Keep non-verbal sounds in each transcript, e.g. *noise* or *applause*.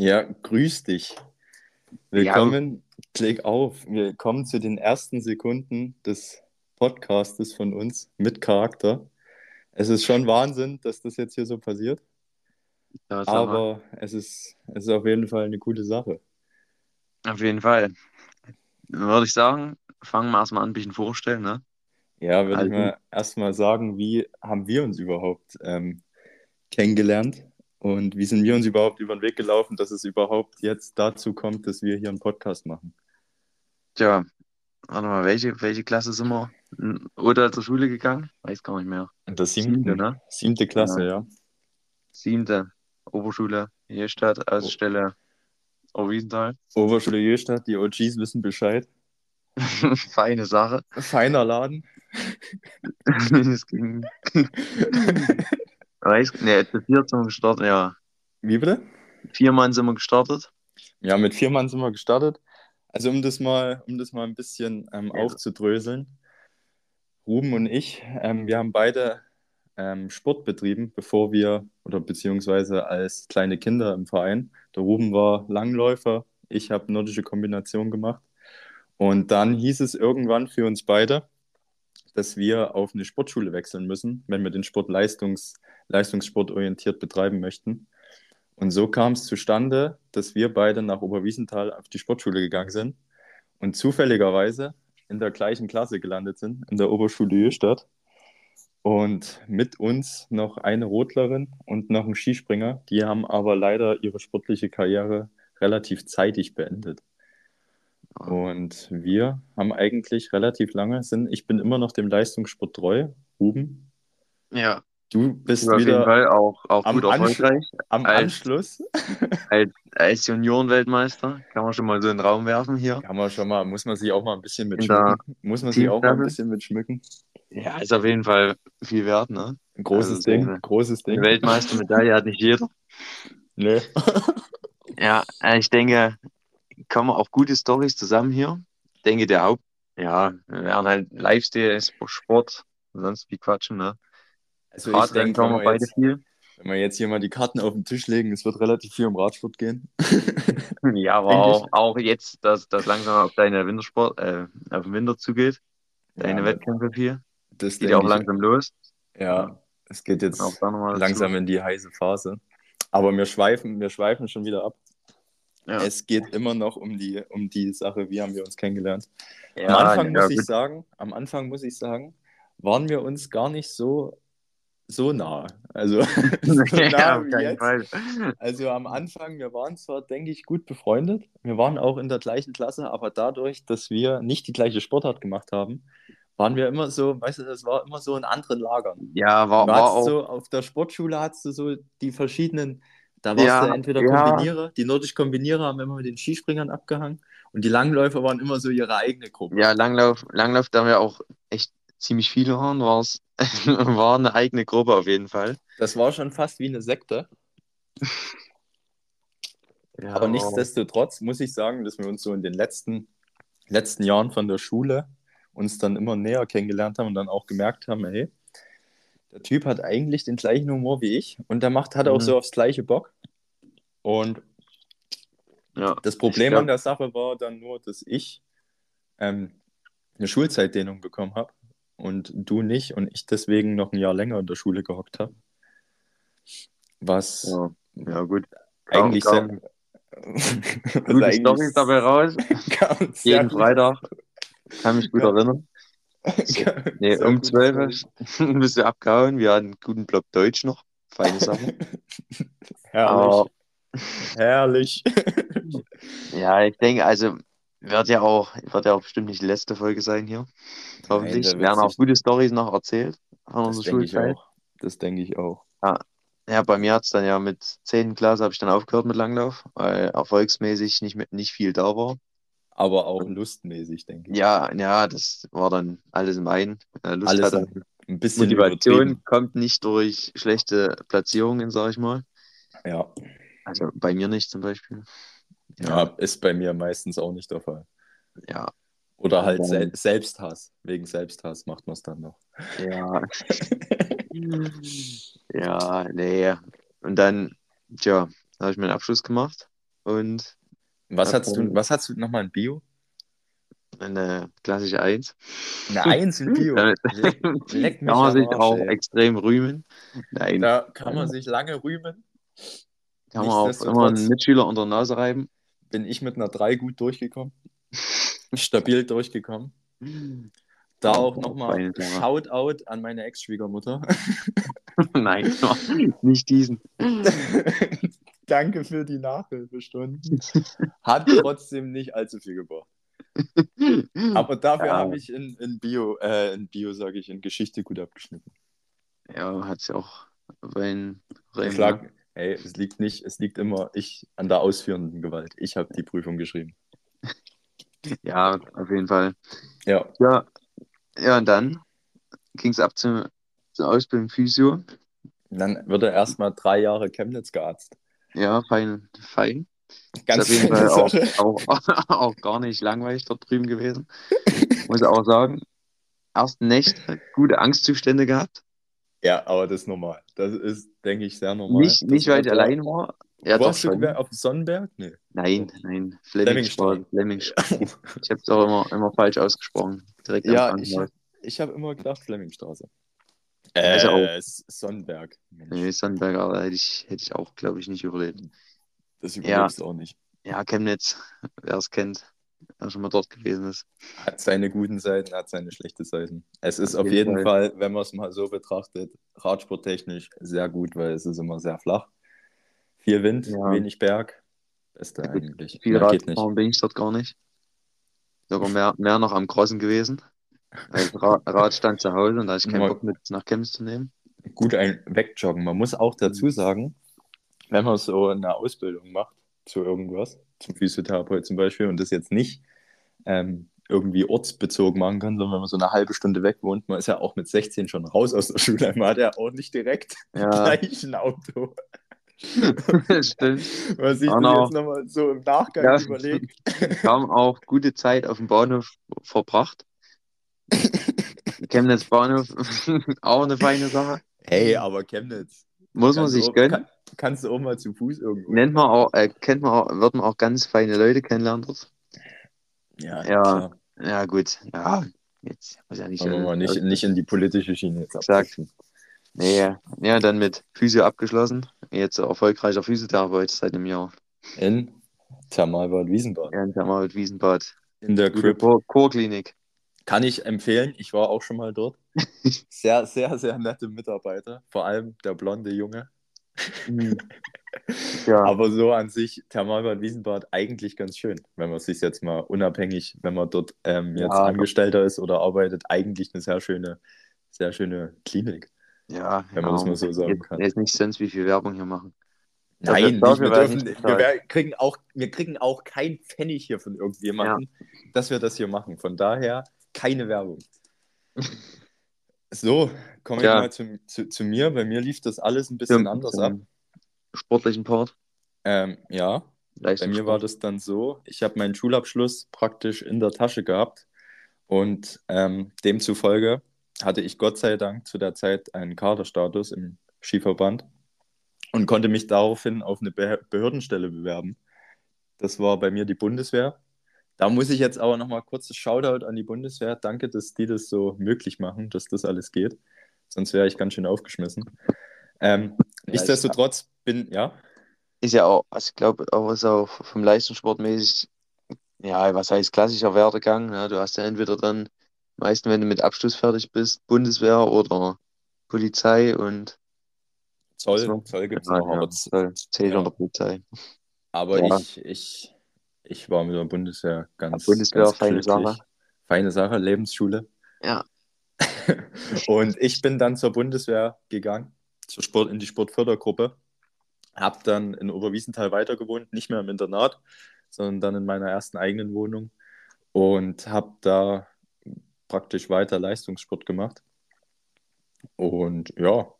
Ja, grüß dich. Willkommen, klick auf. Wir kommen zu den ersten Sekunden des Podcastes von uns mit Charakter. Es ist schon Wahnsinn, dass das jetzt hier so passiert, Ja, aber es ist, es ist auf jeden Fall eine gute Sache. Auf jeden Fall. Würde ich sagen, fangen wir erstmal an, ein bisschen vorstellen, ne? Ja, würde ich Also- mal erstmal sagen, wie haben wir uns überhaupt ähm, kennengelernt und wie sind wir uns überhaupt über den Weg gelaufen, dass es überhaupt jetzt dazu kommt, dass wir hier einen Podcast machen. Tja, warte mal, welche, welche Klasse sind wir? Oder zur Schule gegangen? Weiß gar nicht mehr. Und das Siebte, siebte, ne? siebte Klasse, ja. Siebte, Oberschule, Hierstadt, Außenstelle, Oberwiesenthal. Oberschule Jöstadt, die OGs wissen Bescheid. *laughs* Feine Sache. Feiner Laden. *laughs* Es ging. *laughs* Weiß, ne, zu viert sind wir gestartet, ja. Wie bitte? Vier Mann sind wir gestartet. Ja, mit vier Mann sind wir gestartet. Also um das mal, um das mal ein bisschen ähm, Ja. aufzudröseln. Ruben und ich, ähm, wir haben beide ähm, Sport betrieben, bevor wir, oder beziehungsweise als kleine Kinder im Verein. Der Ruben war Langläufer, ich habe nordische Kombination gemacht. Und dann hieß es irgendwann für uns beide, dass wir auf eine Sportschule wechseln müssen, wenn wir den Sport leistungs, leistungssportorientiert betreiben möchten. Und so kam es zustande, dass wir beide nach Oberwiesenthal auf die Sportschule gegangen sind und zufälligerweise in der gleichen Klasse gelandet sind, in der Oberschule Jöstadt. Und mit uns noch eine Rotlerin und noch ein Skispringer. Die haben aber leider ihre sportliche Karriere relativ zeitig beendet. Und wir haben eigentlich relativ lange, sind, ich bin immer noch dem Leistungssport treu. Ruben, Ja, du bist auf jeden wieder Fall auch, auch am gut erfolgreich. am als- Anschluss. *laughs* Als, als Juniorenweltmeister kann man schon mal so in den Raum werfen hier. Kann man schon mal, muss man sich auch mal ein bisschen mit In der schmücken. Muss man sich auch mal ein bisschen mit schmücken. Ja, ist auf jeden Fall viel wert, ne? Ein großes Also so Ding, eine- großes Ding. Weltmeistermedaille hat nicht jeder. Nee. *laughs* Ja, äh, ich denke, kommen auch gute Stories zusammen hier. Ich denke, der Haupt, ja, wir werden halt Lifestyle, Sport, und sonst wie quatschen, ne? Also ich Radrennen denke, wir beide jetzt, viel. wenn wir jetzt hier mal die Karten auf den Tisch legen, es wird relativ viel um Radsport gehen. *laughs* Ja, aber auch, auch jetzt, dass das langsam auf deine Wintersport, äh, auf den Winter zugeht, deine Ja, Wettkämpfe viel. Das Geht ja auch denke ich- langsam los. Ja, es geht jetzt langsam in die heiße Phase. Aber wir schweifen, wir schweifen schon wieder ab. Ja. Es geht immer noch um die, um die Sache, wie haben wir uns kennengelernt. Ja, am Anfang ja, muss ich sagen, am Anfang muss ich sagen, waren wir uns gar nicht so, so nah. Also, *laughs* *laughs* so nah ja. Also am Anfang, wir waren zwar, denke ich, gut befreundet. Wir waren auch in der gleichen Klasse, aber dadurch, dass wir nicht die gleiche Sportart gemacht haben, waren wir immer so, weißt du, das war immer so in anderen Lagern. Ja, war, war auch. so, auf der Sportschule hattest du so die verschiedenen, da warst Ja, du entweder ja. Kombinierer, die nordisch Kombinierer haben immer mit den Skispringern abgehangen und die Langläufer waren immer so ihre eigene Gruppe. Ja, Langlauf, Langlauf, da wir auch echt ziemlich viele waren, war's, *laughs* war eine eigene Gruppe auf jeden Fall. Das war schon fast wie eine Sekte. Ja, Aber nichtsdestotrotz muss ich sagen, dass wir uns so in den letzten, letzten Jahren von der Schule uns dann immer näher kennengelernt haben und dann auch gemerkt haben, hey, der Typ hat eigentlich den gleichen Humor wie ich und der macht, hat auch Mhm. so aufs gleiche Bock. Und ja. das Problem glaub- an der Sache war dann nur, dass ich ähm, eine Schulzeitdehnung bekommen habe und du nicht und ich deswegen noch ein Jahr länger in der Schule gehockt habe. Was Ja, ja, gut. eigentlich kaum- sehr. Gute eigentlich Stories dabei raus. *laughs* Jeden Freitag. Kann mich gut erinnern. *laughs* Nee, Sehr um gute 12 Story. bist du abgehauen. Wir hatten einen guten Block Deutsch noch. Feine Sache. *laughs* Herrlich. Aber Herrlich. ja, ich denke, also wird ja auch, wird ja auch bestimmt nicht die letzte Folge sein hier. Hoffentlich. wird werden auch gute Stories noch erzählt von Das unserer denke ich Schulzeit. auch. Das denke ich auch. Ja, bei mir hat es dann ja mit 10. Klasse habe ich dann aufgehört mit Langlauf, weil erfolgsmäßig nicht, mit, nicht viel da war. Aber auch lustmäßig, denke ich. Ja, ja, das war dann alles im einen. Lust Alles hat ein bisschen Motivation übertrieben. kommt nicht durch schlechte Platzierungen, sag ich mal. Ja. Also bei mir nicht zum Beispiel. Ja, ist bei mir meistens auch nicht der Fall. Ja, Oder halt Ja. Sel Selbsthass. Wegen Selbsthass macht man es dann noch. ja. *laughs* ja, nee. Und dann, tja, habe ich meinen Abschluss gemacht. und Was hast du, was hast du nochmal in Bio? eine klassische Eins. Eine Eins in Bio. Damit Leck, *laughs* kann man sich Arsch, auch ey. extrem rühmen. Nein, Da kann man sich lange rühmen. kann man auch immer einen Mitschüler unter die Nase reiben. Bin ich mit einer 3 gut durchgekommen. Stabil durchgekommen. Da auch nochmal Feine Sache. Shoutout an meine Ex-Schwiegermutter. *laughs* Nein, *laughs* nicht diesen. *laughs* Danke für die Nachhilfestunden. Hat trotzdem nicht allzu viel gebracht. Aber dafür Ja. habe ich in, in Bio, äh, in Bio sage ich, in Geschichte gut abgeschnitten. Ja, hat sie auch Ich lag, hey, es liegt nicht, es liegt immer ich an der ausführenden Gewalt. Ich habe die Prüfung geschrieben. Ja, auf jeden Fall. Ja, Ja, ja und dann ging es ab zum, zur Ausbildung Physio. dann wird er erstmal drei Jahre Chemnitz gearzt. Ja, fein, fein. Ganz ist auf jeden Fall auch, auch, *laughs* auch gar nicht langweilig dort drüben gewesen. Muss ich auch sagen. Ersten Nächte gute Angstzustände gehabt. Ja, aber das ist normal. Das ist, denke ich, sehr normal. Nicht, Das nicht weil ich allein war. Ja, hast du schon. auf dem Sonnenberg? Nee. Nein, nein. Flemmingstraße. Flemmingstraße. *laughs* Ich habe es auch immer, immer falsch ausgesprochen. Direkt Ja, am ich, ich habe immer gedacht Flemmingstraße. Also Äh, S- Sonnenberg. Mensch, Nee, Sonnenberger hätte ich, hätte ich auch, glaube ich, nicht überlebt. das überlebst du auch nicht. Ja, Chemnitz, wer es kennt, wer schon mal dort gewesen ist. Hat seine guten Seiten, hat seine schlechten Seiten. Es ist Auf auf jeden jeden Fall, wenn man es mal so betrachtet, radsporttechnisch sehr gut, weil es ist immer sehr flach. Viel Wind, Ja. wenig Berg. Beste Ja, eigentlich. Viel Mehr Rad geht nicht. gefahren bin ich dort gar nicht. Sogar mehr, mehr noch am Crossen gewesen. Das Ra *laughs* Rad stand zu Hause und da hatte ich keinen Ja. Bock mit nach Chemnitz zu nehmen. Gut ein Wegjoggen. Man muss auch dazu sagen, wenn man so eine Ausbildung macht zu irgendwas, zum Physiotherapeut zum Beispiel, und das jetzt nicht ähm, irgendwie ortsbezogen machen kann, sondern wenn man so eine halbe Stunde weg wohnt, man ist ja auch mit 16 schon raus aus der *laughs* Schule, man hat ja auch nicht direkt Ja, *laughs* gleich ein Auto. *laughs* stimmt. Was ich Auch mir noch. jetzt nochmal so im Nachgang Ja. überlege. Haben auch gute Zeit auf dem Bahnhof verbracht. Chemnitz Bahnhof, auch eine feine Sache. Hey, aber Chemnitz. Muss man sich auch- gönnen. Kann, kannst du auch mal zu Fuß irgendwo. Nennt man auch, äh, kennt man auch, wird man auch ganz feine Leute kennenlernen dort. Ja, Ja. klar. Ja, gut. Ja, jetzt muss ja nicht. Wollen wir mal nicht, nicht in die politische Schiene jetzt Exakt. Nee, ja, dann mit Physio abgeschlossen. Jetzt erfolgreicher Physiotherapeut seit einem Jahr. In Thermalbad Wiesenbad. Ja, in Thermal Wiesenbad. In der. Chor- Chorklinik. Kann ich empfehlen. Ich war auch schon mal dort. *laughs* Sehr, sehr, sehr nette Mitarbeiter. Vor allem der blonde Junge. *laughs* Ja, Aber so an sich, Thermalbad Wiesenbad, eigentlich ganz schön. Wenn man es sich jetzt mal unabhängig, wenn man dort ähm, jetzt Ja, Angestellter ist oder arbeitet, eigentlich eine sehr schöne, sehr schöne Klinik. ja, wenn man das mal so sagen kann. Jetzt nicht sonst wie viel Werbung hier machen. Nein, nicht, wir, dürfen, nicht wir, kriegen auch, wir kriegen auch keinen Pfennig hier von irgendjemandem, dass wir das hier machen. Von daher keine Werbung. *laughs* So, kommen wir Ja. mal zu, zu, zu mir. Bei mir lief das alles ein bisschen Zum- anders ab. Sportlichen Part. Ähm, ja, bei mir war das dann so, ich habe meinen Schulabschluss praktisch in der Tasche gehabt und ähm, demzufolge hatte ich Gott sei Dank zu der Zeit einen Kaderstatus im Skiverband und konnte mich daraufhin auf eine Be Behördenstelle bewerben. Das war bei mir die Bundeswehr. Da muss ich jetzt aber nochmal kurzes Shoutout an die Bundeswehr. Danke, dass die das so möglich machen, dass das alles geht. Sonst wäre ich ganz schön aufgeschmissen. Ähm, Ja, nichtsdestotrotz bin, ja, Ist ja auch, also ich glaube, auch ist auch vom Leistungssport mäßig, ja, was heißt klassischer Werdegang. Ja, du hast ja entweder dann, meistens, wenn du mit Abschluss fertig bist, Bundeswehr oder Polizei und Zoll. Zoll gibt es noch, ja, aber Zoll, zählt ja. Polizei. Aber ich, ich, ich war mit der Bundeswehr ganz, Ja, Bundeswehr, ganz feine. Sache. Feine Sache, Lebensschule. Ja. *laughs* Und ich bin dann zur Bundeswehr gegangen, zur Sport, in die Sportfördergruppe. Hab dann in Oberwiesenthal weiter gewohnt, nicht mehr im Internat, sondern dann in meiner ersten eigenen Wohnung. Und habe da praktisch weiter Leistungssport gemacht. Und ja,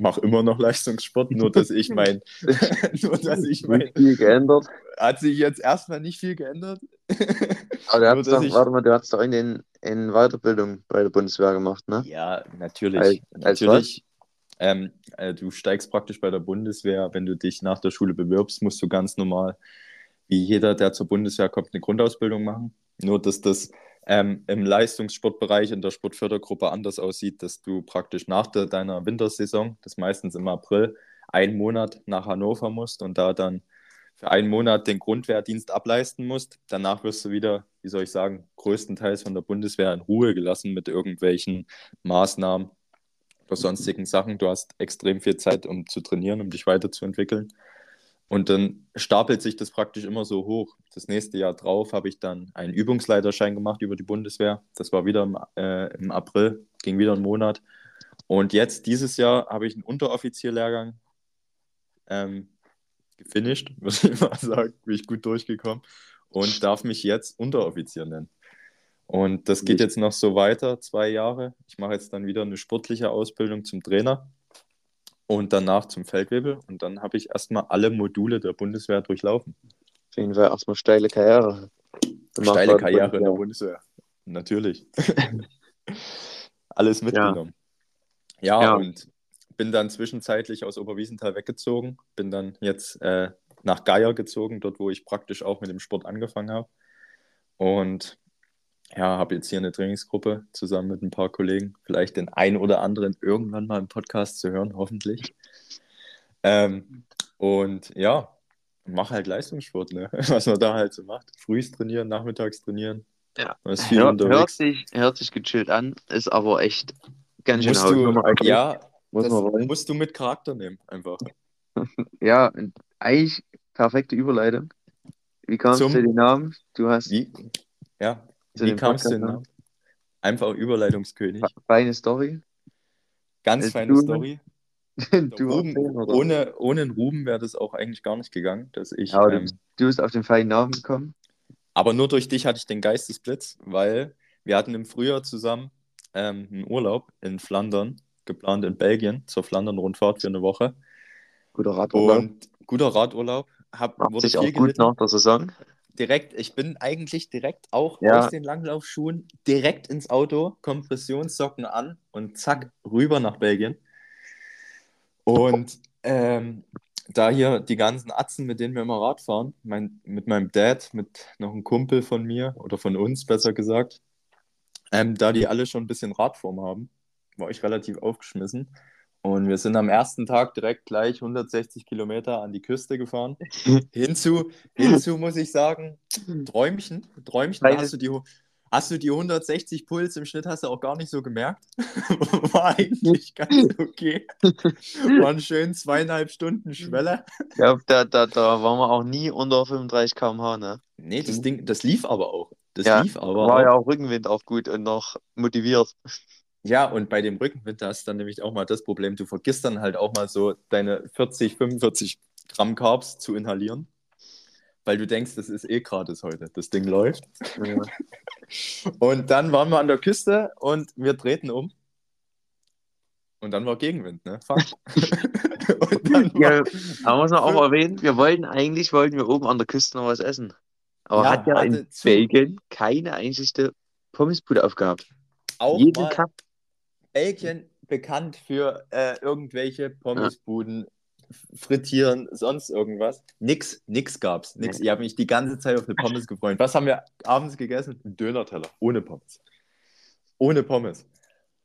mache immer noch Leistungssport, nur dass ich *laughs* mein, *laughs* nur dass ich mein, Nicht viel geändert. hat sich jetzt erstmal nicht viel geändert. *laughs* Aber du hast doch, ich- warte mal, du hast doch in, den, in Weiterbildung bei der Bundeswehr gemacht, ne? Ja, natürlich. Als- als natürlich. Ähm, äh, du steigst praktisch bei der Bundeswehr, wenn du dich nach der Schule bewirbst, musst du ganz normal wie jeder, der zur Bundeswehr kommt, eine Grundausbildung machen. Nur, dass das ähm, im Leistungssportbereich in der Sportfördergruppe anders aussieht, dass du praktisch nach de deiner Wintersaison, das meistens im April, einen Monat nach Hannover musst und da dann für einen Monat den Grundwehrdienst ableisten musst. Danach wirst du wieder, wie soll ich sagen, größtenteils von der Bundeswehr in Ruhe gelassen mit irgendwelchen Maßnahmen oder sonstigen Sachen. Du hast extrem viel Zeit, um zu trainieren, um dich weiterzuentwickeln. Und dann stapelt sich das praktisch immer so hoch. Das nächste Jahr drauf habe ich dann einen Übungsleiterschein gemacht über die Bundeswehr. Das war wieder im, äh, im April, ging wieder einen Monat. Und jetzt, dieses Jahr, habe ich einen Unteroffizierlehrgang ähm, gefinisht, *laughs* muss ich mal sagen, bin ich gut durchgekommen und darf mich jetzt Unteroffizier nennen. Und das geht jetzt noch so weiter, zwei Jahre. Ich mache jetzt dann wieder eine sportliche Ausbildung zum Trainer und danach zum Feldwebel. Und dann habe ich erstmal alle Module der Bundeswehr durchlaufen. Auf jeden Fall erstmal steile Karriere. Steile Karriere in der Bundeswehr. Natürlich. *laughs* Alles mitgenommen. Ja. ja, ja, und bin dann zwischenzeitlich aus Oberwiesenthal weggezogen. Bin dann jetzt äh, nach Geier gezogen, dort wo ich praktisch auch mit dem Sport angefangen habe. Und ja, habe jetzt hier eine Trainingsgruppe zusammen mit ein paar Kollegen. Vielleicht den einen oder anderen irgendwann mal im Podcast zu hören, hoffentlich. Ähm, und ja, mache halt Leistungssport, ne? *laughs* was man da halt so macht. Frühs trainieren, nachmittags trainieren. Ja, Hör, hört, sich, hört sich gechillt an, ist aber echt ganz schön musst du, Ja, Muss musst du mit Charakter nehmen, einfach. *laughs* ja, eigentlich perfekte Überleitung. Wie kamst du zu den Namen? Du hast. Wie? Ja, wie kamst du denn? Ne? Einfach Überleitungskönig. Feine Story. Ganz Ist feine du, Story. *laughs* du Ruben, ohne, ohne einen Ruben wäre das auch eigentlich gar nicht gegangen, dass ich. Ja, ähm, du bist auf den feinen Namen gekommen. Aber nur durch dich hatte ich den Geistesblitz, weil wir hatten im Frühjahr zusammen ähm, einen Urlaub in Flandern geplant in Belgien zur Flandern-Rundfahrt für eine Woche. Guter Radurlaub. Und guter Radurlaub. Hab, Macht wurde sich auch gut nach der Saison direkt, ich bin eigentlich direkt auch ja. aus den Langlaufschuhen direkt ins Auto, Kompressionssocken an und zack, rüber nach Belgien. Und ähm, da hier die ganzen Atzen, mit denen wir immer Rad fahren, mein, mit meinem Dad, mit noch einem Kumpel von mir oder von uns besser gesagt, ähm, da die alle schon ein bisschen Radform haben, war ich relativ aufgeschmissen. Und wir sind am ersten Tag direkt gleich 160 Kilometer an die Küste gefahren. *laughs* hinzu, hinzu muss ich sagen, Träumchen, Träumchen, hast du, die, hast du die 160 Puls im Schnitt, hast du auch gar nicht so gemerkt. *laughs* War eigentlich ganz *laughs* okay. Waren schön zweieinhalb Stunden Schwelle. Ja, da, da, da waren wir auch nie unter 35 km/h, ne? Nee, das Ding, das lief aber auch. Das ja, lief aber war auch. ja auch Rückenwind auch gut und noch motiviert. Ja, und bei dem Rückenwind hast du dann nämlich auch mal das Problem, du vergisst dann halt auch mal so deine 40, 45 Gramm Carbs zu inhalieren, weil du denkst, das ist eh gratis heute, das Ding läuft. Ja. Und dann waren wir an der Küste und wir drehten um. Und dann war Gegenwind, ne? Fuck. *laughs* ja, aber muss man auch erwähnen, wir wollten eigentlich, wollten wir oben an der Küste noch was essen. Aber ja, hat ja in Belgien keine einzige Pommesbude aufgehabt. Auch Jeden mal, Cup Belgien bekannt für äh, irgendwelche Pommesbuden, frittieren, sonst irgendwas. Nix, nix gab's. Nix. Ich habe mich die ganze Zeit auf eine Pommes gefreut. Was haben wir abends gegessen? Ein Döner-Teller. Ohne Pommes. Ohne Pommes.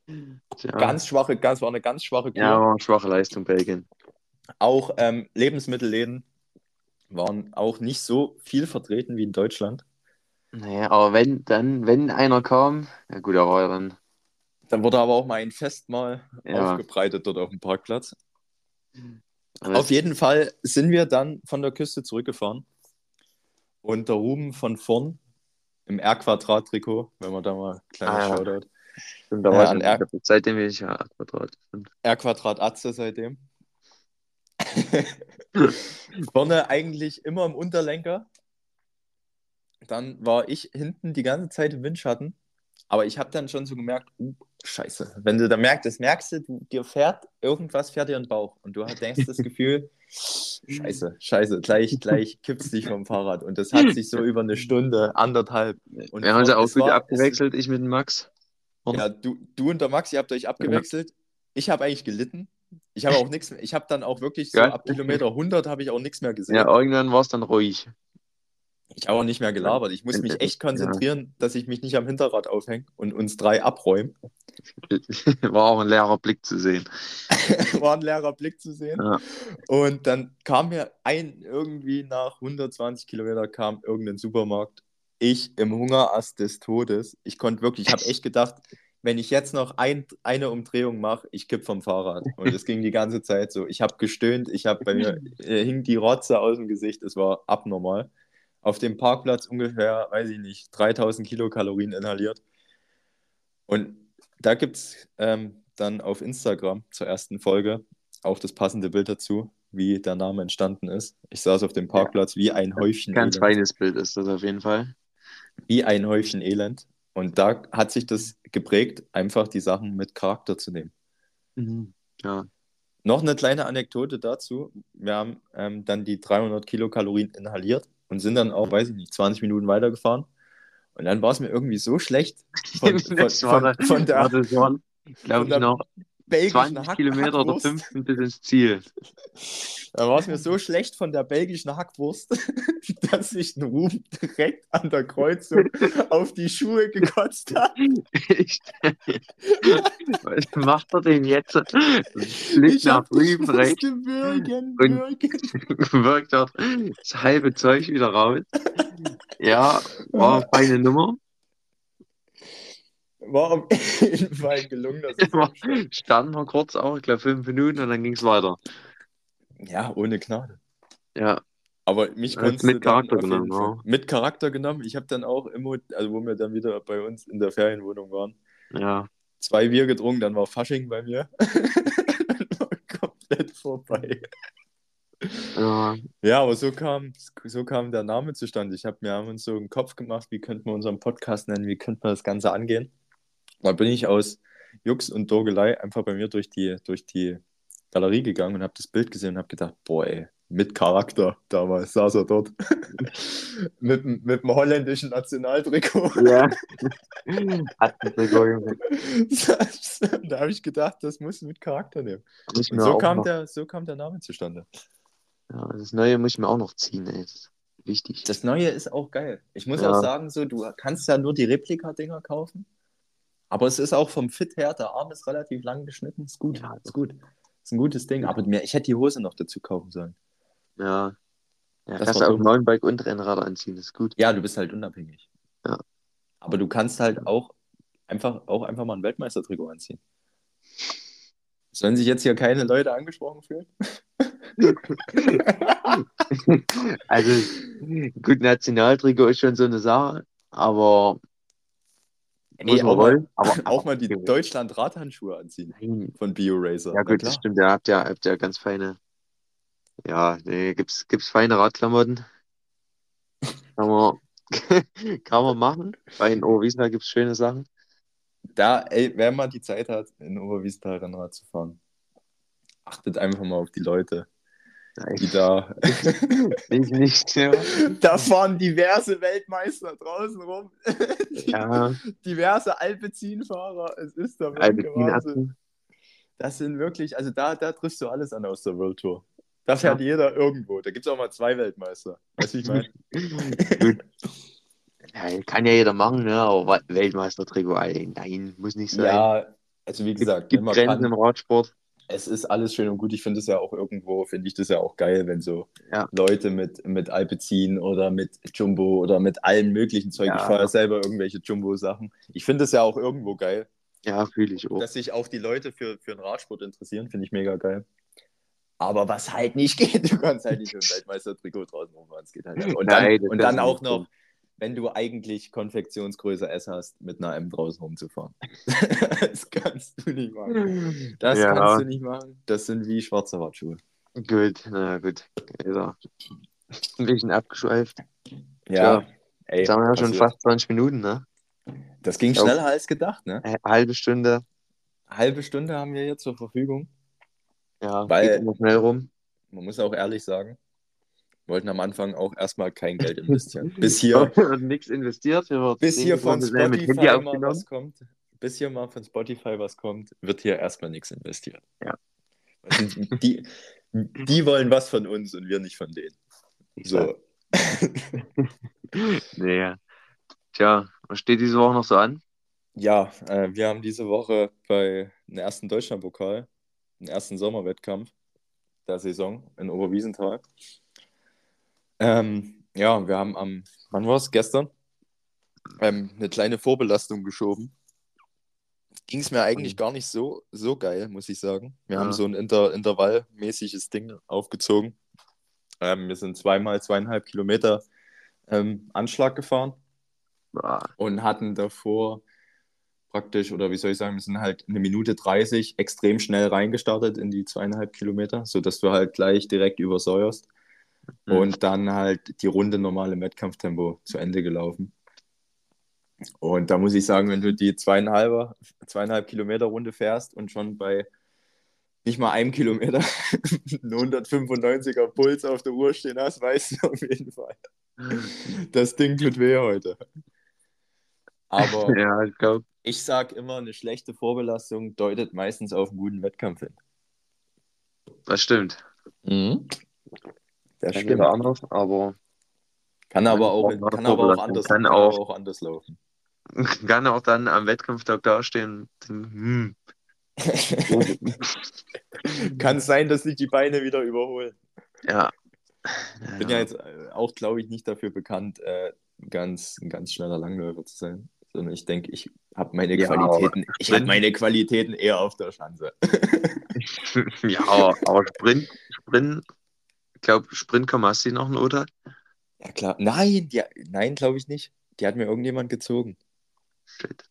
Ja. Ganz schwache, ganz, war eine ganz schwache Kur. Ja, war eine schwache Leistung, Belgien. Auch ähm, Lebensmittelläden waren auch nicht so viel vertreten wie in Deutschland. Naja, aber wenn dann, wenn einer kam, ja gut, er war dann dann wurde aber auch mal ein Festmahl ja. aufgebreitet dort auf dem Parkplatz. Aber auf jeden Fall sind wir dann von der Küste zurückgefahren. Und der Ruben von vorn im R-Quadrat-Trikot, wenn man da mal ein kleines ah, Shoutout. Stimmt, da war äh, R seitdem bin ich ja R-Quadrat. R-Quadrat Atze seitdem. *laughs* Vorne eigentlich immer im Unterlenker. Dann war ich hinten die ganze Zeit im Windschatten. Aber ich habe dann schon so gemerkt, uh, scheiße. Wenn du da merkst, das merkst du, du, dir fährt, irgendwas fährt dir in den Bauch. Und du denkst das Gefühl, *laughs* scheiße, scheiße, gleich, gleich kippst dich vom Fahrrad. Und das hat *laughs* sich so über eine Stunde, anderthalb. Und Wir haben uns auch wieder abgewechselt, ich mit dem Max. Ja, du, du und der Max, ihr habt euch abgewechselt. Ja. Ich habe eigentlich gelitten. Ich habe *laughs* auch nichts mehr. Ich habe dann auch wirklich so ja. ab Kilometer 100 habe ich auch nichts mehr gesehen. Ja, irgendwann war es dann ruhig. Ich auch nicht mehr gelabert. Ich muss mich echt konzentrieren, ja. dass ich mich nicht am Hinterrad aufhänge und uns drei abräumen. *laughs* War auch ein leerer Blick zu sehen. *laughs* War ein leerer Blick zu sehen. Ja. Und dann kam mir ein, irgendwie nach 120 Kilometer kam irgendein Supermarkt. Ich im Hungerast des Todes. Ich konnte wirklich, ich habe echt gedacht, wenn ich jetzt noch ein, eine Umdrehung mache, ich kipp vom Fahrrad. Und es ging die ganze Zeit so. Ich habe gestöhnt, ich habe bei mir *laughs* äh, hing die Rotze aus dem Gesicht, es war abnormal. Auf dem Parkplatz ungefähr, weiß ich nicht, 3000 Kilokalorien inhaliert. Und da gibt es ähm, dann auf Instagram zur ersten Folge auch das passende Bild dazu, wie der Name entstanden ist. Ich saß auf dem Parkplatz wie ein Häufchen Ganz Elend. feines Bild ist das auf jeden Fall. Wie ein Häufchen Elend. Und da hat sich das geprägt, einfach die Sachen mit Charakter zu nehmen. Mhm. Ja. Noch eine kleine Anekdote dazu. Wir haben ähm, dann die 300 Kilokalorien inhaliert und sind dann auch, weiß ich nicht, 20 Minuten weitergefahren. Und dann war es mir irgendwie so schlecht *laughs* von, von, von, von der, glaube ich, noch belgischen 20 Kilometer oder 15 bis ins Ziel. Da war es mir so schlecht von der belgischen Hackwurst, *laughs* dass sich ein Ruhm direkt an der Kreuzung auf die Schuhe gekotzt hat. Was macht er denn jetzt? Liegt nach drüben rechts würgen, und *laughs* wirkt dort das halbe Zeug wieder raus. Ja, war eine *laughs* feine Nummer war auf jeden Fall gelungen. *laughs* Standen wir kurz auch, ich glaube fünf Minuten und dann ging es weiter. Ja, ohne Gnade. Ja. Aber mich konnte mit Charakter genommen. Ja. Mit Charakter genommen. Ich habe dann auch immer, also wo wir dann wieder bei uns in der Ferienwohnung waren, ja. zwei Bier getrunken, dann war Fasching bei mir. *laughs* war komplett vorbei. Ja. ja, aber so kam, so kam der Name zustande. Ich habe mir haben uns so einen Kopf gemacht, wie könnten wir unseren Podcast nennen, wie könnte man das Ganze angehen. Da bin ich aus Jux und Dorgelei einfach bei mir durch die, durch die Galerie gegangen und habe das Bild gesehen und habe gedacht, boah, ey, mit Charakter damals saß er dort. *laughs* mit, mit dem holländischen Nationaltrikot. Ja. *laughs* Hat *laughs* da habe ich gedacht, das muss mit Charakter nehmen. So kam, der, so kam der Name zustande. Ja, das Neue muss ich mir auch noch ziehen, ey. Das ist wichtig. Das Neue ist auch geil. Ich muss ja. auch sagen, so, du kannst ja nur die Replika-Dinger kaufen. Aber es ist auch vom Fit her, der Arm ist relativ lang geschnitten. Ist gut, ja, ist gut. Ist ein gutes Ding. Aber mir, ich hätte die Hose noch dazu kaufen sollen. Ja. ja das kannst du auch neuen Bike und Rennrad anziehen, ist gut. Ja, du bist halt unabhängig. Ja. Aber du kannst halt auch einfach, auch einfach mal ein Weltmeistertrikot anziehen. Sollen sich jetzt hier keine Leute angesprochen fühlen? *laughs* also, gut, Nationaltrikot ist schon so eine Sache, aber Ey, auch, mal, aber, *laughs* auch mal die Deutschland-Radhandschuhe anziehen Nein. von BioRacer. Ja, gut, das stimmt. Ihr habt ja, habt ja ganz feine. Ja, nee, gibt's, gibt's feine Radklamotten. *laughs* Kann man, *laughs* kann man machen. Bei den Oberwiesenthal gibt es schöne Sachen. Da, ey, wer mal die Zeit hat, in Oberwiesenthal Rennrad zu fahren, achtet einfach mal auf die Leute. Die da. *laughs* ich nicht, ja. Da fahren diverse Weltmeister draußen rum. *laughs* ja. Diverse Alpecin-Fahrer. Es ist da wirklich Wahnsinn. Das sind wirklich, also da, da triffst du alles an aus der World Tour. Da fährt ja. jeder irgendwo. Da gibt es auch mal zwei Weltmeister. Weißt du, ich meine? *laughs* ja, kann ja jeder machen, ne? aber Weltmeister-Trikot, nein, muss nicht sein. Ja, also wie gesagt, gibt, gibt Grenzen kann, im Radsport es ist alles schön und gut. Ich finde es ja auch irgendwo, finde ich das ja auch geil, wenn so ja. Leute mit, mit Alpecin oder mit Jumbo oder mit allen möglichen Zeug. Ja. Ich fahre selber irgendwelche Jumbo-Sachen. Ich finde es ja auch irgendwo geil. Ja, fühle ich auch. Dass sich auch die Leute für, für den Radsport interessieren, finde ich mega geil. Aber was halt nicht *laughs* geht, du kannst halt nicht mit dem *laughs* Weltmeister-Trikot draußen rumfahren. Es geht halt nicht. Und Nein, dann, und dann auch noch wenn du eigentlich Konfektionsgröße S hast, mit einer M draußen rumzufahren. *laughs* das kannst du nicht machen. Das ja. kannst du nicht machen. Das sind wie schwarze Wartschuhe. Gut, na gut. Also, ein bisschen abgeschweift. Ja, ey. Jetzt haben wir ja schon fast 20 Minuten, ne? Das ging schneller als gedacht, ne? Eine halbe Stunde. halbe Stunde haben wir jetzt zur Verfügung. Ja, weil geht immer schnell rum. Man muss auch ehrlich sagen, wollten am Anfang auch erstmal kein Geld *laughs* investieren. Bis hier *laughs* nichts investiert. bis hier von Spotify mal was kommt. Bis hier mal von Spotify was kommt, wird hier erstmal nichts investiert. Ja. Die, die wollen was von uns und wir nicht von denen. So. *laughs* Nee. Tja, was steht diese Woche noch so an? Ja, äh, wir haben diese Woche bei dem ersten Deutschlandpokal, den ersten Sommerwettkampf der Saison in Oberwiesenthal. Ähm, ja, wir haben am, wann war es? Gestern? Ähm, eine kleine Vorbelastung geschoben. Ging es mir eigentlich gar nicht so, so geil, muss ich sagen. Wir Ja. haben so ein Inter intervallmäßiges Ding aufgezogen. Ähm, wir sind zweimal zweieinhalb Kilometer ähm, Anschlag gefahren Boah, und hatten davor praktisch, oder wie soll ich sagen, wir sind halt eine Minute 30 extrem schnell reingestartet in die zweieinhalb Kilometer, sodass du halt gleich direkt übersäuerst Mhm. und dann halt die Runde normal im Wettkampftempo zu Ende gelaufen. Und da muss ich sagen, wenn du die zweieinhalb, zweieinhalb Kilometer Runde fährst und schon bei nicht mal einem Kilometer *laughs* einen 195er Puls auf der Uhr stehen hast, weißt du auf jeden Fall, das Ding tut weh heute. Aber *laughs* Ja, ich ich sag immer, eine schlechte Vorbelastung deutet meistens auf einen guten Wettkampf hin. Das stimmt. Das Kann stimmt. anders, aber Kann aber auch, Kann auch kann aber auch anders, Kann auch- auch anders laufen. *laughs* kann auch dann am Wettkampftag dastehen. Hm. *laughs* kann sein, dass sich die Beine wieder überholen. Ja. Ich bin ja jetzt äh, auch, glaube ich, nicht dafür bekannt, äh, ganz, ein ganz schneller Langläufer zu sein. Sondern ich denke, ich habe meine Ja, Qualitäten, ich habe meine Qualitäten eher auf der Schanze. *laughs* ja, aber, aber Sprint, Sprint, ich glaube, Sprint hast du noch einen Oder? Ja, klar. Nein, die, nein, glaube ich nicht. Die hat mir irgendjemand gezogen. Shit.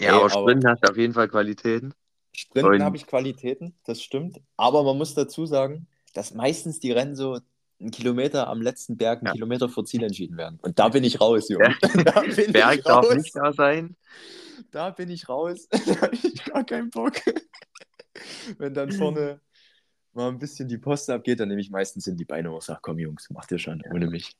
Ja, Ey, aber aber- Sprint hast du auf jeden Fall Qualitäten. Sprinten habe ich Qualitäten, das stimmt. Aber man muss dazu sagen, dass meistens die Rennen so einen Kilometer am letzten Berg, einen Ja. Kilometer vor Ziel entschieden werden. Und da bin ich raus, Junge. *laughs* Da bin *laughs* Berg ich darf raus. nicht da sein. Da bin ich raus. *laughs* Da habe ich gar keinen Bock. Wenn dann vorne mal ein bisschen die Post abgeht, dann nehme ich meistens in die Beine und sage, komm Jungs, macht ihr schon, ohne mich.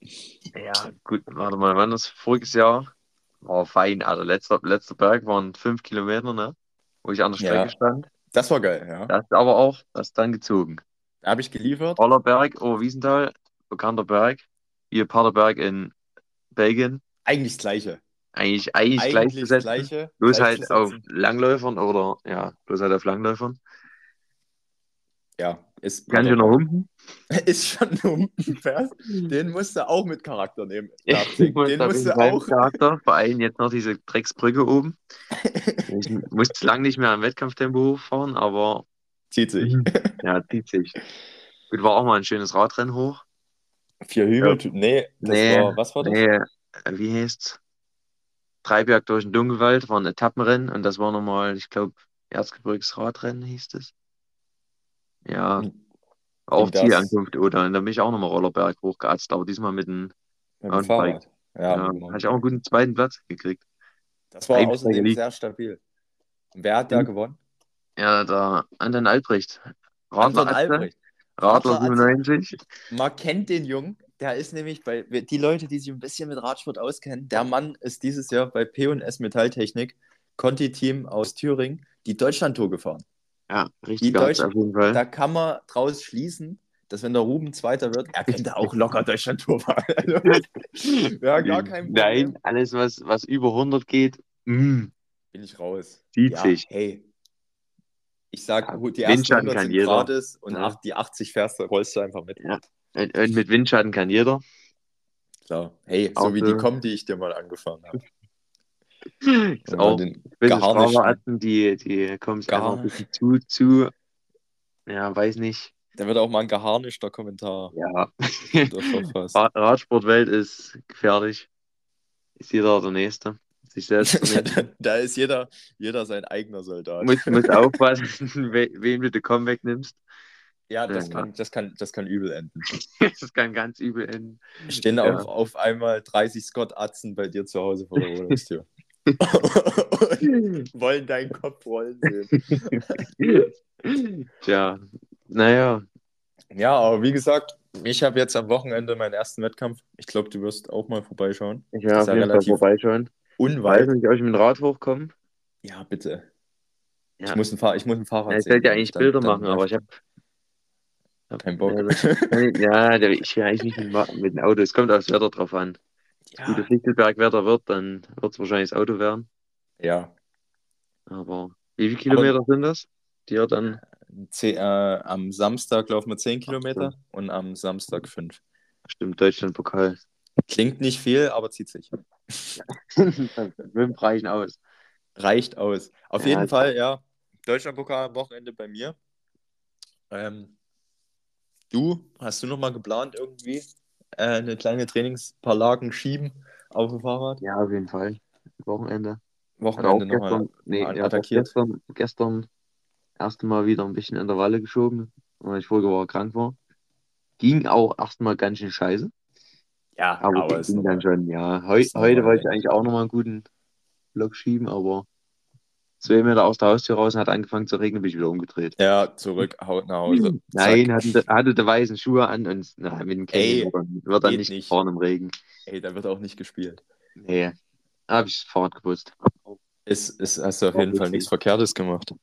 Ja, gut, warte mal, wann das voriges Jahr? War fein, Alter. Letzter, letzter Berg waren fünf Kilometer, ne? Wo ich an der Ja. Strecke stand. Das war geil, ja. Das ist aber auch, das ist dann gezogen. Da habe ich geliefert. Rollerberg, Oberwiesenthal, bekannter Berg. Hier Paderberg in Belgien. Eigentlich das Gleiche. Eigentlich, eigentlich, Eigentlich das gleichgesetzt. Gleiche. Bloß halt auf. Langläufern oder, ja, bloß halt auf Langläufern. Ja, ist, noch humpen? *laughs* ist schon ein Humpenvers. Den musst du auch mit Charakter nehmen. *laughs* Den musst du auch. Charakter, vor allem jetzt noch diese Drecksbrücke oben. *laughs* Ich musste lang nicht mehr am Wettkampftempo hochfahren, aber Zieht sich. ja, zieht sich. Gut, war auch mal ein schönes Radrennen hoch. Vier Hügel. Nee, das Nee, war, was war das? Nee, äh, wie heißt's? Dreiberg durch den Dunkelwald war ein Etappenrennen und das war nochmal, ich glaube, Erzgebirgs Radrennen hieß es. Ja, auch das- Zielankunft oder und da bin ich auch nochmal Rollerberg hochgeatzt, aber diesmal mit einem, Mit dem. Fahrrad. Ja, ja, dem hatte ich auch einen guten zweiten Platz gekriegt. Das war Heimstrecke außerdem liegt. sehr stabil. Und wer hat da Hm. gewonnen? Ja, der Anton Albrecht. Anton Radler, Albrecht. Radler Radler 97. Man kennt den Jungen. Der ist nämlich bei die Leute, die sich ein bisschen mit Radsport auskennen. Der Mann ist dieses Jahr bei P&S Metalltechnik, Conti-Team aus Thüringen, die Deutschlandtour gefahren. Ja, richtig Deutschen- auf jeden Fall. Da kann man draus schließen, dass wenn der Ruben Zweiter wird, er könnte *laughs* auch locker Deutschlandtour fahren. Also, *laughs* ja, gar kein Problem. Nein, alles, was, was über 100 geht, mm, Bin ich raus. Zieht ja, sich. Hey. Ich sag, Ja, die ersten Windschatten 100 kann sind jeder. gratis und Ja. die 80 fährst du, rollst du einfach mit. und, und mit Windschatten kann jeder. Klar. Hey, Auch so wie die kommen, die ich dir mal angefahren habe. *laughs* Ist Und auch den Straferatzen, die, die kommen einfach ein bisschen zu, zu, ja, weiß nicht. Da wird auch mal ein geharnischter Kommentar Ja, *laughs* Radsportwelt ist gefährlich. Ist jeder der Nächste. Sich selbst. *laughs* da ist jeder, jeder sein eigener Soldat. muss, muss aufpassen, we, wem du den Komm wegnimmst. ja, das Ja. kann, das, kann, das kann übel enden. Das kann ganz übel enden. Stehen Ja. auf, auf einmal 30 Scott-Atzen bei dir zu Hause vor der Wohnungstür. Wollen deinen Kopf rollen sehen. *laughs* Tja, naja, Ja, aber wie gesagt, ich habe jetzt am Wochenende meinen ersten Wettkampf. Ich glaube, du wirst auch mal vorbeischauen. ich werde Ist auf ja jeden Fall vorbeischauen. Weiß Unweit. nicht, ob ich mit dem Rad hochkomme. Ja, bitte. Ja. Ich, muss ein Fahr ich muss ein Fahrrad Ja, ich sollte ja eigentlich dann- Bilder dann machen, aber ich habe Kein Bock. Ja, das- *laughs* ich will eigentlich nicht mit dem Auto. Es kommt aufs Wetter drauf an. Wenn gute Fichtelbergwetter wird, dann wird es wahrscheinlich das Auto werden. Ja. Aber wie viele Kilometer sind das? Die ihr dann. Zeh, äh, am Samstag laufen wir 10 Kilometer und am Samstag 5. Stimmt, Deutschlandpokal. Klingt nicht viel, aber zieht sich. Fünf reichen aus. *laughs* Reicht aus. Auf Ja, jeden das- Fall, ja. Deutschlandpokal am Wochenende bei mir. Ähm, du, hast du noch mal geplant, irgendwie äh, eine kleine Trainings paar Lagen schieben auf dem Fahrrad? Ja, auf jeden Fall. Wochenende. Wochenende nochmal. nee, mal ja, attackiert. gestern, gestern erste Mal wieder ein bisschen Intervalle geschoben, weil ich Woche krank war. Ging auch erstmal ganz schön scheiße. Ja, Aber, aber es ging dann schon, ja. Heu, heute wollte ich eigentlich auch nochmal einen guten Block schieben, aber zwei Meter aus der Haustür raus und hat angefangen zu regnen, bin ich wieder umgedreht. ja, zurück, haut nach Hause. Nein, Zack. hatte, hatte die weißen Schuhe an und na, mit dem Canyon wird dann, dann nicht nicht. fahren im Regen. Ey, da wird auch nicht gespielt. Nee, habe ich Fahrrad geputzt. Ist, ist, hast du auf War jeden Fall nichts Verkehrtes gemacht.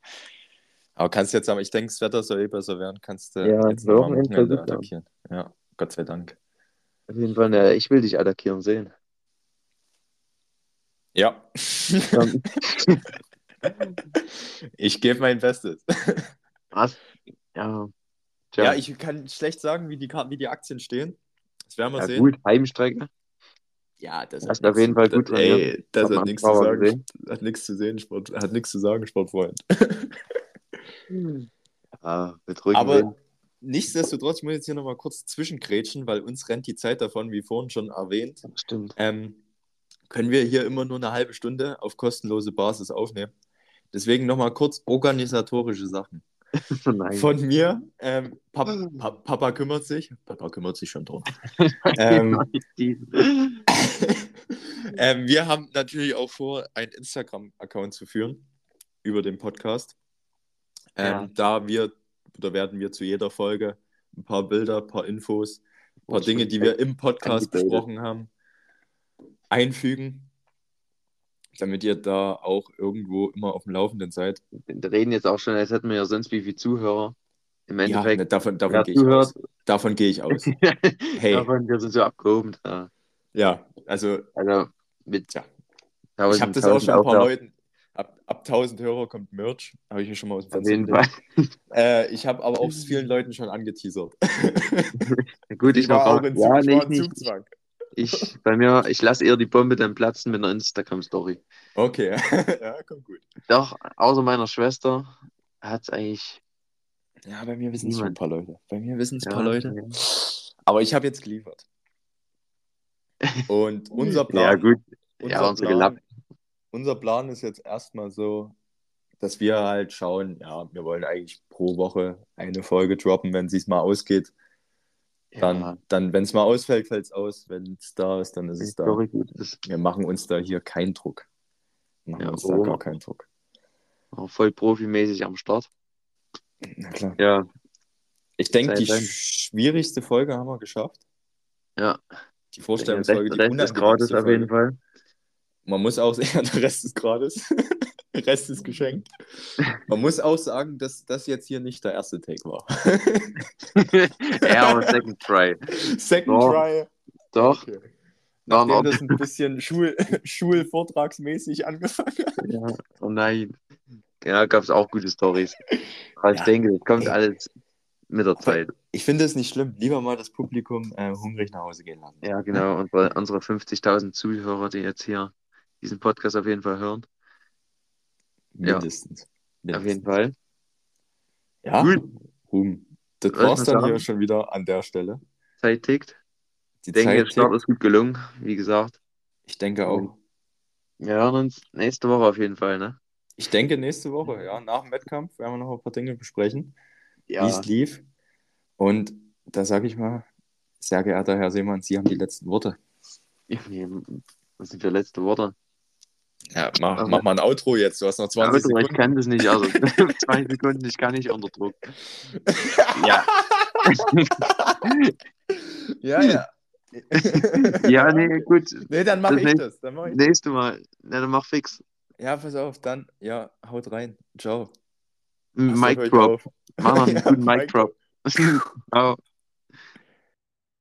Aber kannst jetzt sagen, ich denke, das Wetter soll eh besser werden, kannst du Ja, jetzt noch am Wochenende attackieren. Ja, Gott sei Dank. Auf jeden Fall, ne, ich will dich attackieren sehen. Ja. *laughs* Ich gebe mein Bestes. Was? Ja. Tja. Ja, ich kann schlecht sagen, wie die, wie die Aktien stehen. Das werden wir Ja, sehen. gut, Heimstrecke. Ja, das hat auf jeden Fall gut Ey, trainiert. das Hat nichts zu sagen. gesehen. Hat nichts zu sehen, Sport, hat nichts zu sagen, Sportfreund. *laughs* Ja, Aber nichtsdestotrotz, ich muss jetzt hier nochmal kurz zwischengrätschen, weil uns rennt die Zeit davon, wie vorhin schon erwähnt. Stimmt. ähm, können wir hier immer nur eine halbe Stunde auf kostenlose Basis aufnehmen. Deswegen nochmal kurz organisatorische Sachen. *laughs* Von mir, ähm, Pap Pa- Papa kümmert sich. Papa kümmert sich schon drum. *laughs* ähm, *laughs* ähm, wir haben natürlich auch vor, einen Instagram-Account zu führen über den Podcast. Ähm, Ja. Da wir, oder werden wir zu jeder Folge ein paar Bilder, ein paar Infos, ein paar Oh, Dinge, die wir im Podcast besprochen haben, einfügen, damit ihr da auch irgendwo immer auf dem Laufenden seid. Wir reden jetzt auch schon, als hätten wir ja sonst wie viele Zuhörer. Im Ja, Endeffekt, ne, davon, davon gehe ich aus. Davon gehe ich aus. *laughs* Hey. davon, wir sind so abgehoben. Ja. Ja, also Also mit Tja. 1000, ich habe das auch schon ein paar Leuten. Ab, ab 1000 Hörer kommt Merch. Habe ich mir schon mal aus dem Auf Fenster jeden. Fall. *laughs* Äh, ich habe aber auch es *laughs* vielen Leuten schon angeteasert. Gut, ich, war noch auch auch, in, ja, Zug, ich nee, war ich. Zugzwang. Ich, bei mir, ich lasse eher die Bombe dann platzen mit einer Instagram-Story. Okay, *laughs* ja, kommt gut. Doch, außer meiner Schwester hat es eigentlich. Ja, bei mir wissen es schon ein paar Leute. Bei mir wissen es ein Ja, paar Leute. ja. Aber ich habe jetzt geliefert. Und *laughs* unser Plan, Ja, gut. unser, Ja, unsere Plan Gelapp. unser Plan ist jetzt erstmal so, dass wir halt schauen, ja, wir wollen eigentlich pro Woche eine Folge droppen, wenn es mal ausgeht. Dann, Ja, dann wenn es mal ausfällt, fällt es aus. Wenn es da ist, dann ist die es da. Wir machen uns da hier keinen Druck. Wir machen Ja, uns da warum? gar keinen Druck. Auch voll profimäßig am Start. Na klar. Ja, Ich denke, die Dank. schwierigste Folge haben wir geschafft. ja. Die Der Vorstellungsfolge, die Rest, Rest ist gratis unangenehmste auf jeden. Fall. Man muss auch sagen, *laughs* der Rest ist gratis. *laughs* Rest ist geschenkt. Man muss auch sagen, dass das jetzt hier nicht der erste Take war. *laughs* ja, aber Second Try. Second Doch. Try. Doch. Okay. Nachdem Ordnung. das ein bisschen Schul *laughs* Schulvortragsmäßig angefangen hat. Ja, oh nein. Ja, gab es auch gute Stories. Aber ich Ja. denke, das kommt Ey. alles mit der Zeit. Ich finde es nicht schlimm. Lieber mal das Publikum äh, hungrig nach Hause gehen lassen. Ja, genau. Unsere, unsere 50.000 Zuhörer, die jetzt hier diesen Podcast auf jeden Fall hören. Ja. Mindestens. Auf jeden Fall. Ja. Ruhm. Das war's mal dann sagen? hier schon wieder an der Stelle. Zeit tickt. Die Ich denke, Zeit der Start tickt. ist gut gelungen, wie gesagt. Ich denke auch. Wir hören uns nächste Woche auf jeden Fall, ne? Ich denke nächste Woche, ja, nach dem Wettkampf werden wir noch ein paar Dinge besprechen, wie Ja. es lief. Und da sage ich mal, sehr geehrter Herr Seemann, Sie haben die letzten Worte. Was sind für letzte Worte? Ja, mach, Also- mach mal ein Outro jetzt. Du hast noch 20 Aber ich Sekunden. kann das nicht. Also *laughs* *laughs* zwei Sekunden, ich kann nicht unter Druck. Ja. *laughs* ja, ja. Ja, nee, gut. Nee, dann mache Das ich nächste- das. Dann mach ich Nächste Mal. Na, dann mach fix. Ja, pass auf, dann, ja, haut rein. Ciao. Mic ich Drop. Mach noch einen Ja, guten Mic Drop. Ciao.